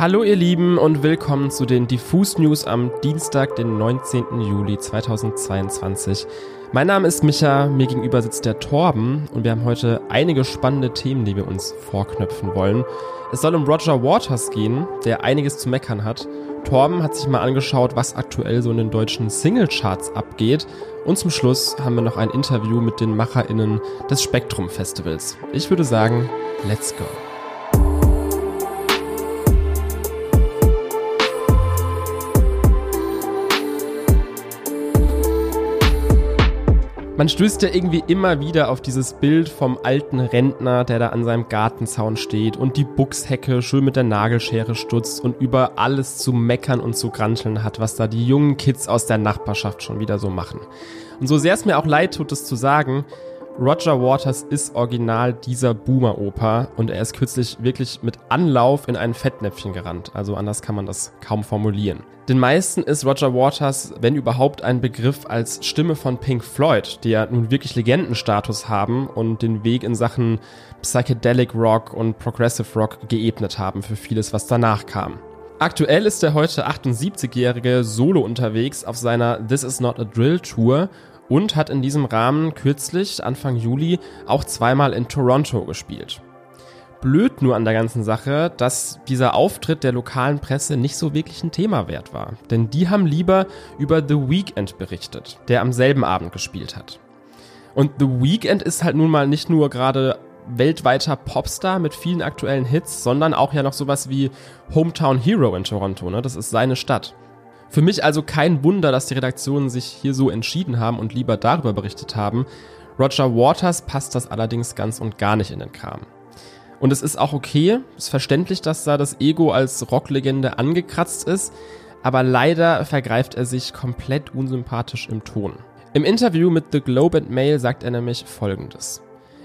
Hallo ihr Lieben und willkommen zu den Diffus News am Dienstag, den 19. Juli 2022. Mein Name ist Micha, mir gegenüber sitzt der Torben und wir haben heute einige spannende Themen, die wir uns vorknöpfen wollen. Es soll um Roger Waters gehen, der einiges zu meckern hat. Torben hat sich mal angeschaut, was aktuell so in den deutschen Singlecharts abgeht. Und zum Schluss haben wir noch ein Interview mit den MacherInnen des Spektrum Festivals. Ich würde sagen, let's go. Man stößt ja irgendwie immer wieder auf dieses Bild vom alten Rentner, der da an seinem Gartenzaun steht und die Buchshecke schön mit der Nagelschere stutzt und über alles zu meckern und zu granteln hat, was da die jungen Kids aus der Nachbarschaft schon wieder so machen. Und so sehr es mir auch leid tut, es zu sagen, Roger Waters ist original dieser Boomer-Oper und er ist kürzlich wirklich mit Anlauf in ein Fettnäpfchen gerannt. Also anders kann man das kaum formulieren. Den meisten ist Roger Waters, wenn überhaupt, ein Begriff als Stimme von Pink Floyd, die ja nun wirklich Legendenstatus haben und den Weg in Sachen Psychedelic Rock und Progressive Rock geebnet haben für vieles, was danach kam. Aktuell ist der heute 78-jährige Solo unterwegs auf seiner This Is Not a Drill Tour und hat in diesem Rahmen kürzlich, Anfang Juli, auch zweimal in Toronto gespielt. Blöd nur an der ganzen Sache, dass dieser Auftritt der lokalen Presse nicht so wirklich ein Thema wert war. Denn die haben lieber über The Weeknd berichtet, der am selben Abend gespielt hat. Und The Weeknd ist halt nun mal nicht nur gerade weltweiter Popstar mit vielen aktuellen Hits, sondern auch ja noch sowas wie Hometown Hero in Toronto. Ne? Das ist seine Stadt. Für mich also kein Wunder, dass die Redaktionen sich hier so entschieden haben und lieber darüber berichtet haben. Roger Waters passt das allerdings ganz und gar nicht in den Kram. Und es ist auch okay, es ist verständlich, dass da das Ego als Rocklegende angekratzt ist, aber leider vergreift er sich komplett unsympathisch im Ton. Im Interview mit The Globe and Mail sagt er nämlich folgendes.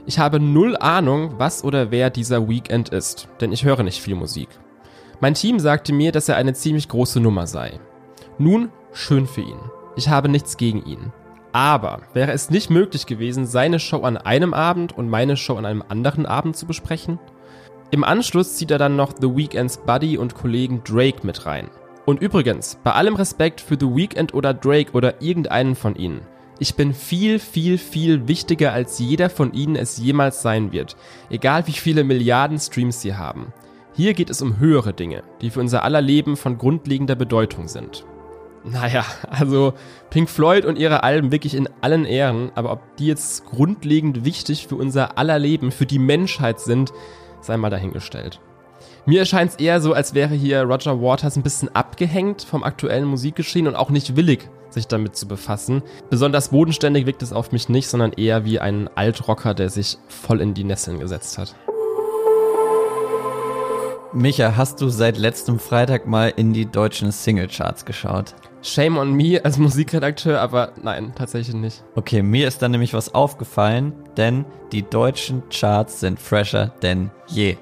Ich habe null Ahnung, was oder wer dieser Weekend ist, denn ich höre nicht viel Musik. Mein Team sagte mir, dass er eine ziemlich große Nummer sei. Nun, schön für ihn. Ich habe nichts gegen ihn. Aber wäre es nicht möglich gewesen, seine Show an einem Abend und meine Show an einem anderen Abend zu besprechen? Im Anschluss zieht er dann noch The Weekends Buddy und Kollegen Drake mit rein. Und übrigens, bei allem Respekt für The Weeknd oder Drake oder irgendeinen von ihnen, ich bin viel, viel, viel wichtiger als jeder von ihnen es jemals sein wird, egal wie viele Milliarden Streams sie haben. Hier geht es um höhere Dinge, die für unser aller Leben von grundlegender Bedeutung sind. Naja, also Pink Floyd und ihre Alben wirklich in allen Ehren, aber ob die jetzt grundlegend wichtig für unser aller Leben, für die Menschheit sind, sei mal dahingestellt. Mir erscheint es eher so, als wäre hier Roger Waters ein bisschen abgehängt vom aktuellen Musikgeschehen und auch nicht willig, sich damit zu befassen. Besonders bodenständig wirkt es auf mich nicht, sondern eher wie ein Altrocker, der sich voll in die Nesseln gesetzt hat. Micha, hast du seit letztem Freitag mal in die deutschen Singlecharts geschaut? Shame on me als Musikredakteur, aber nein, tatsächlich nicht. Okay, mir ist da nämlich was aufgefallen, denn die deutschen Charts sind fresher denn je.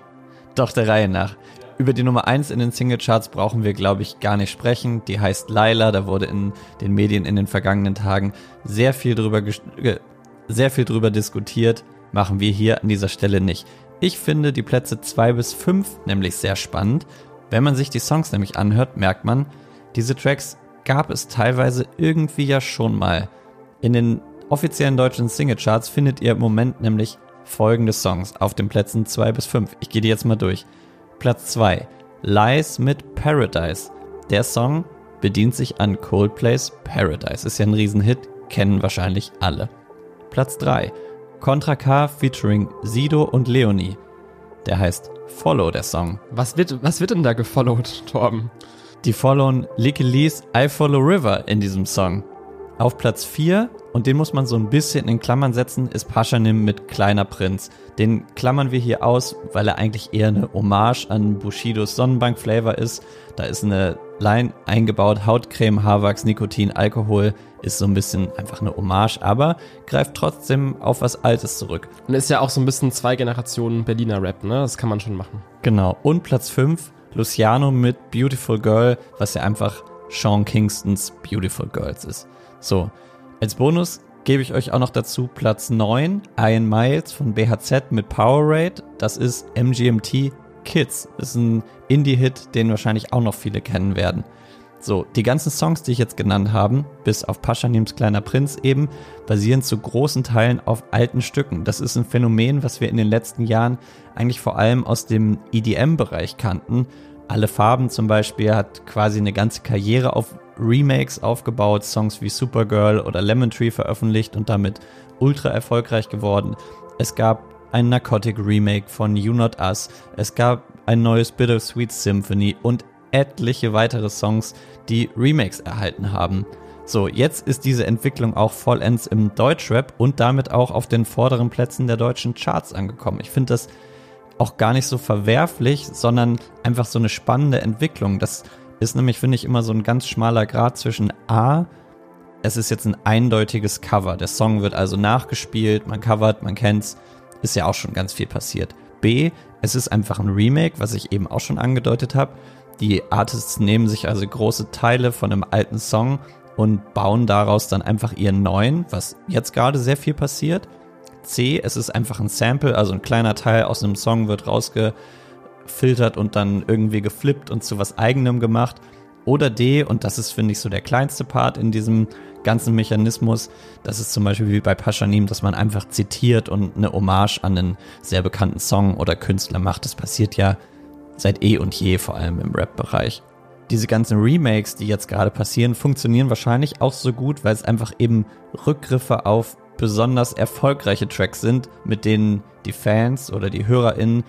Doch der Reihe nach. Über die Nummer 1 in den Singlecharts brauchen wir, glaube ich, gar nicht sprechen. Die heißt Laila, da wurde in den Medien in den vergangenen Tagen sehr viel drüber, sehr viel drüber diskutiert. Machen wir hier an dieser Stelle nicht. Ich finde die Plätze 2 bis 5 nämlich sehr spannend. Wenn man sich die Songs nämlich anhört, merkt man, diese Tracks gab es teilweise irgendwie ja schon mal. In den offiziellen deutschen Singlecharts findet ihr im Moment nämlich folgende Songs auf den Plätzen 2 bis 5. Ich gehe die jetzt mal durch. Platz 2, Lies mit Paradise. Der Song bedient sich an Coldplays Paradise. Ist ja ein Riesenhit, kennen wahrscheinlich alle. Platz 3, Contra K featuring Sido und Leonie. Der heißt Follow, der Song. Was wird, was wird denn da gefollowt, Torben? Die followen Licky Lee's I Follow River in diesem Song. Auf Platz 4, und den muss man so ein bisschen in Klammern setzen, ist Paschanim mit Kleiner Prinz. Den klammern wir hier aus, weil er eigentlich eher eine Hommage an Bushidos Sonnenbank Flavor ist. Da ist eine Line eingebaut, Hautcreme, Haarwachs, Nikotin, Alkohol, ist so ein bisschen einfach eine Hommage, aber greift trotzdem auf was Altes zurück. Und ist ja auch so ein bisschen zwei Generationen Berliner Rap, ne? Das kann man schon machen. Genau. Und Platz 5, Luciano mit Beautiful Girl, was ja einfach Sean Kingstons Beautiful Girls ist. So, als Bonus gebe ich euch auch noch dazu Platz 9, Ian Miles von BHZ mit Powerade. Das ist MGMT Kids. Ist ein Indie-Hit, den wahrscheinlich auch noch viele kennen werden. So, die ganzen Songs, die ich jetzt genannt habe, bis auf Paschanims Kleiner Prinz eben, basieren zu großen Teilen auf alten Stücken. Das ist ein Phänomen, was wir in den letzten Jahren eigentlich vor allem aus dem EDM-Bereich kannten. Alle Farben zum Beispiel hat quasi eine ganze Karriere auf Remakes aufgebaut, Songs wie Supergirl oder Lemon Tree veröffentlicht und damit ultra erfolgreich geworden. Es gab ein Narcotic Remake von You Not Us, es gab ein neues Bittersweet Symphony und etliche weitere Songs, die Remakes erhalten haben. So, jetzt ist diese Entwicklung auch vollends im Deutschrap und damit auch auf den vorderen Plätzen der deutschen Charts angekommen. Ich finde das auch gar nicht so verwerflich, sondern einfach so eine spannende Entwicklung. Das ist nämlich, finde ich, immer so ein ganz schmaler Grad zwischen A, es ist jetzt ein eindeutiges Cover. Der Song wird also nachgespielt, man covert, man kennt's, ist ja auch schon ganz viel passiert. B, es ist einfach ein Remake, was ich eben auch schon angedeutet habe. Die Artists nehmen sich also große Teile von einem alten Song und bauen daraus dann einfach ihren neuen, was jetzt gerade sehr viel passiert. C, es ist einfach ein Sample, also ein kleiner Teil aus einem Song wird rausgefiltert und dann irgendwie geflippt und zu was eigenem gemacht. Oder D, und das ist, finde ich, so der kleinste Part in diesem ganzen Mechanismus, das ist zum Beispiel wie bei Paschanim, dass man einfach zitiert und eine Hommage an einen sehr bekannten Song oder Künstler macht. Das passiert ja seit eh und je, vor allem im Rap-Bereich. Diese ganzen Remakes, die jetzt gerade passieren, funktionieren wahrscheinlich auch so gut, weil es einfach eben Rückgriffe auf besonders erfolgreiche Tracks sind, mit denen die Fans oder die HörerInnen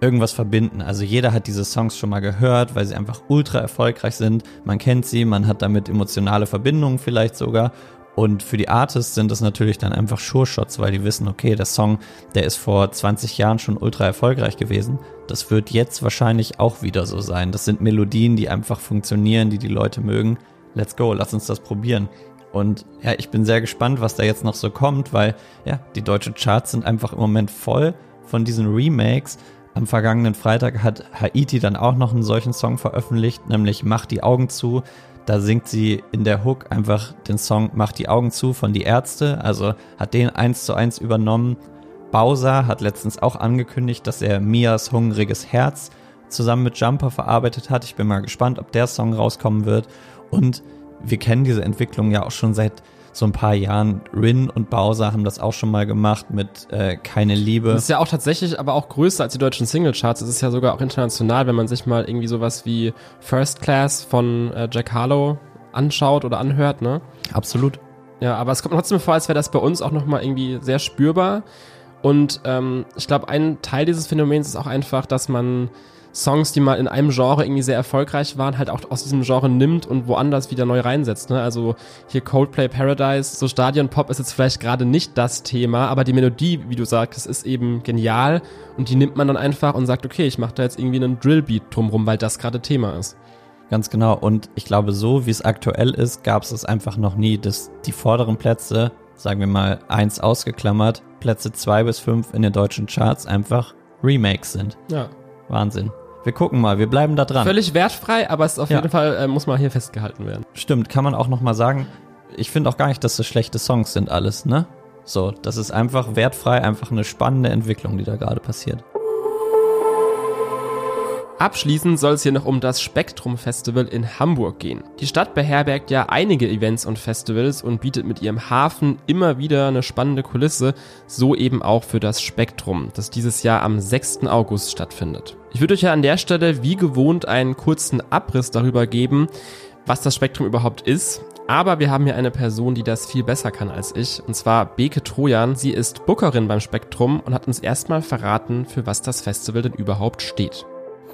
irgendwas verbinden. Also jeder hat diese Songs schon mal gehört, weil sie einfach ultra erfolgreich sind. Man kennt sie, man hat damit emotionale Verbindungen vielleicht sogar. Und für die Artists sind das natürlich dann einfach Sure-Shots, weil die wissen, okay, der Song, der ist vor 20 Jahren schon ultra erfolgreich gewesen. Das wird jetzt wahrscheinlich auch wieder so sein. Das sind Melodien, die einfach funktionieren, die die Leute mögen. Let's go, lass uns das probieren. Und ja, ich bin sehr gespannt, was da jetzt noch so kommt, weil ja, die deutschen Charts sind einfach im Moment voll von diesen Remakes. Am vergangenen Freitag hat Haiti dann auch noch einen solchen Song veröffentlicht, nämlich Mach die Augen zu. Da singt sie in der Hook einfach den Song Mach die Augen zu von Die Ärzte, also hat den eins zu eins übernommen. Bowser hat letztens auch angekündigt, dass er Mias hungriges Herz zusammen mit Jumper verarbeitet hat. Ich bin mal gespannt, ob der Song rauskommen wird. Und wir kennen diese Entwicklung ja auch schon seit so ein paar Jahren. Rin und Bowser haben das auch schon mal gemacht mit äh, Keine Liebe. Das ist ja auch tatsächlich aber auch größer als die deutschen Singlecharts. Es ist ja sogar auch international, wenn man sich mal irgendwie sowas wie First Class von äh, Jack Harlow anschaut oder anhört, ne? Absolut. Ja, aber es kommt trotzdem vor, als wäre das bei uns auch nochmal irgendwie sehr spürbar. Und ähm, ich glaube, ein Teil dieses Phänomens ist auch einfach, dass man Songs, die mal in einem Genre irgendwie sehr erfolgreich waren, halt auch aus diesem Genre nimmt und woanders wieder neu reinsetzt. Ne? Also hier Coldplay Paradise, so Stadion-Pop ist jetzt vielleicht gerade nicht das Thema, aber die Melodie, wie du sagst, ist eben genial und die nimmt man dann einfach und sagt, okay, ich mache da jetzt irgendwie einen Drillbeat drumrum, weil das gerade Thema ist. Ganz genau. Und ich glaube, so wie es aktuell ist, gab es es einfach noch nie, dass die vorderen Plätze, sagen wir mal eins ausgeklammert, Plätze zwei bis fünf in den deutschen Charts einfach Remakes sind. Ja. Wahnsinn. Wir gucken mal, wir bleiben da dran. Völlig wertfrei, aber es ist auf ja. jeden Fall, äh, muss mal hier festgehalten werden. Stimmt, kann man auch nochmal sagen. Ich finde auch gar nicht, dass das schlechte Songs sind alles, ne? So, das ist einfach wertfrei, einfach eine spannende Entwicklung, die da gerade passiert. Abschließend soll es hier noch um das Spektrum Festival in Hamburg gehen. Die Stadt beherbergt ja einige Events und Festivals und bietet mit ihrem Hafen immer wieder eine spannende Kulisse, so eben auch für das Spektrum, das dieses Jahr am 6. August stattfindet. Ich würde euch ja an der Stelle wie gewohnt einen kurzen Abriss darüber geben, was das Spektrum überhaupt ist. Aber wir haben hier eine Person, die das viel besser kann als ich, und zwar Beke Trojan. Sie ist Bookerin beim Spektrum und hat uns erstmal verraten, für was das Festival denn überhaupt steht.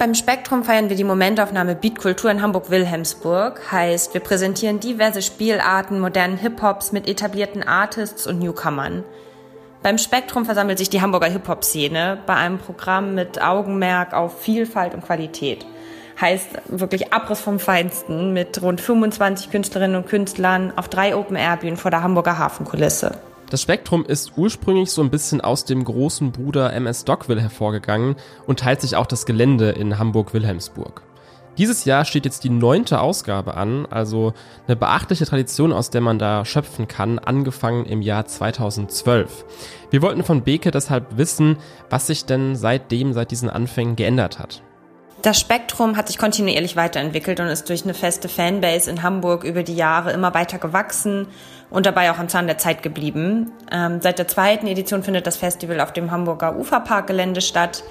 Beim Spektrum feiern wir die Momentaufnahme Beatkultur in Hamburg-Wilhelmsburg. Heißt, wir präsentieren diverse Spielarten, modernen Hip-Hops mit etablierten Artists und Newcomern. Beim Spektrum versammelt sich die Hamburger Hip-Hop-Szene bei einem Programm mit Augenmerk auf Vielfalt und Qualität. Heißt wirklich Abriss vom Feinsten mit rund 25 Künstlerinnen und Künstlern auf drei Open-Air-Bühnen vor der Hamburger Hafenkulisse. Das Spektrum ist ursprünglich so ein bisschen aus dem großen Bruder MS Dockville hervorgegangen und teilt sich auch das Gelände in Hamburg-Wilhelmsburg. Dieses Jahr steht jetzt die neunte Ausgabe an, also eine beachtliche Tradition, aus der man da schöpfen kann, angefangen im Jahr 2012. Wir wollten von Beke deshalb wissen, was sich denn seitdem, seit diesen Anfängen geändert hat. Das Spektrum hat sich kontinuierlich weiterentwickelt und ist durch eine feste Fanbase in Hamburg über die Jahre immer weiter gewachsen und dabei auch am Zahn der Zeit geblieben. Ähm, seit der zweiten Edition findet das Festival auf dem Hamburger Uferparkgelände statt.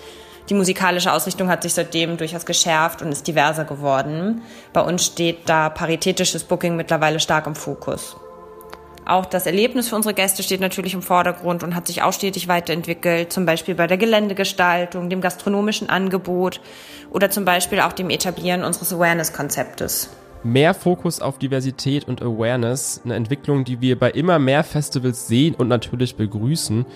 Die musikalische Ausrichtung hat sich seitdem durchaus geschärft und ist diverser geworden. Bei uns steht da paritätisches Booking mittlerweile stark im Fokus. Auch das Erlebnis für unsere Gäste steht natürlich im Vordergrund und hat sich auch stetig weiterentwickelt, zum Beispiel bei der Geländegestaltung, dem gastronomischen Angebot oder zum Beispiel auch dem Etablieren unseres Awareness-Konzeptes. Mehr Fokus auf Diversität und Awareness, eine Entwicklung, die wir bei immer mehr Festivals sehen und natürlich begrüßen.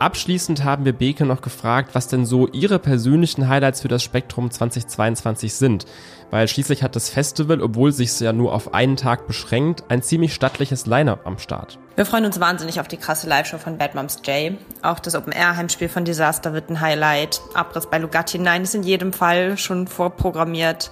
Abschließend haben wir Beke noch gefragt, was denn so ihre persönlichen Highlights für das Spektrum 2022 sind. Weil schließlich hat das Festival, obwohl sich ja nur auf einen Tag beschränkt, ein ziemlich stattliches Line-up am Start. Wir freuen uns wahnsinnig auf die krasse Live-Show von Bad Moms J. Auch das Open-Air-Heimspiel von Disaster wird ein Highlight. Abriss bei Lugatti 9 ist in jedem Fall schon vorprogrammiert.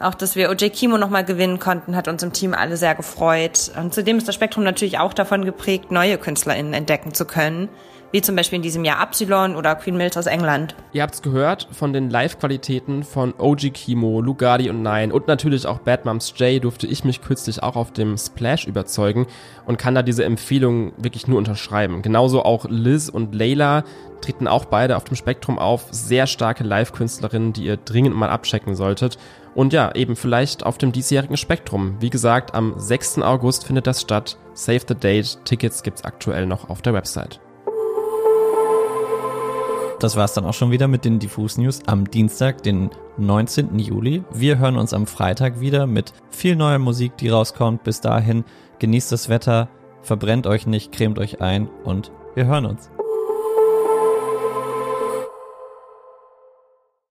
Auch, dass wir OJ Kimo nochmal gewinnen konnten, hat uns im Team alle sehr gefreut. Und zudem ist das Spektrum natürlich auch davon geprägt, neue KünstlerInnen entdecken zu können wie zum Beispiel in diesem Jahr Absilon oder Queen Mills aus England. Ihr habt's gehört von den Live-Qualitäten von OG Kimo, Lugardi und Nine und natürlich auch Bad Moms J durfte ich mich kürzlich auch auf dem Splash überzeugen und kann da diese Empfehlung wirklich nur unterschreiben. Genauso auch Liz und Layla treten auch beide auf dem Spektrum auf. Sehr starke Live-Künstlerinnen, die ihr dringend mal abchecken solltet. Und ja, eben vielleicht auf dem diesjährigen Spektrum. Wie gesagt, am 6. August findet das statt. Save the date. Tickets gibt's aktuell noch auf der Website. Das war's dann auch schon wieder mit den Diffus News am Dienstag, den 19. Juli. Wir hören uns am Freitag wieder mit viel neuer Musik, die rauskommt. Bis dahin genießt das Wetter, verbrennt euch nicht, cremt euch ein und wir hören uns.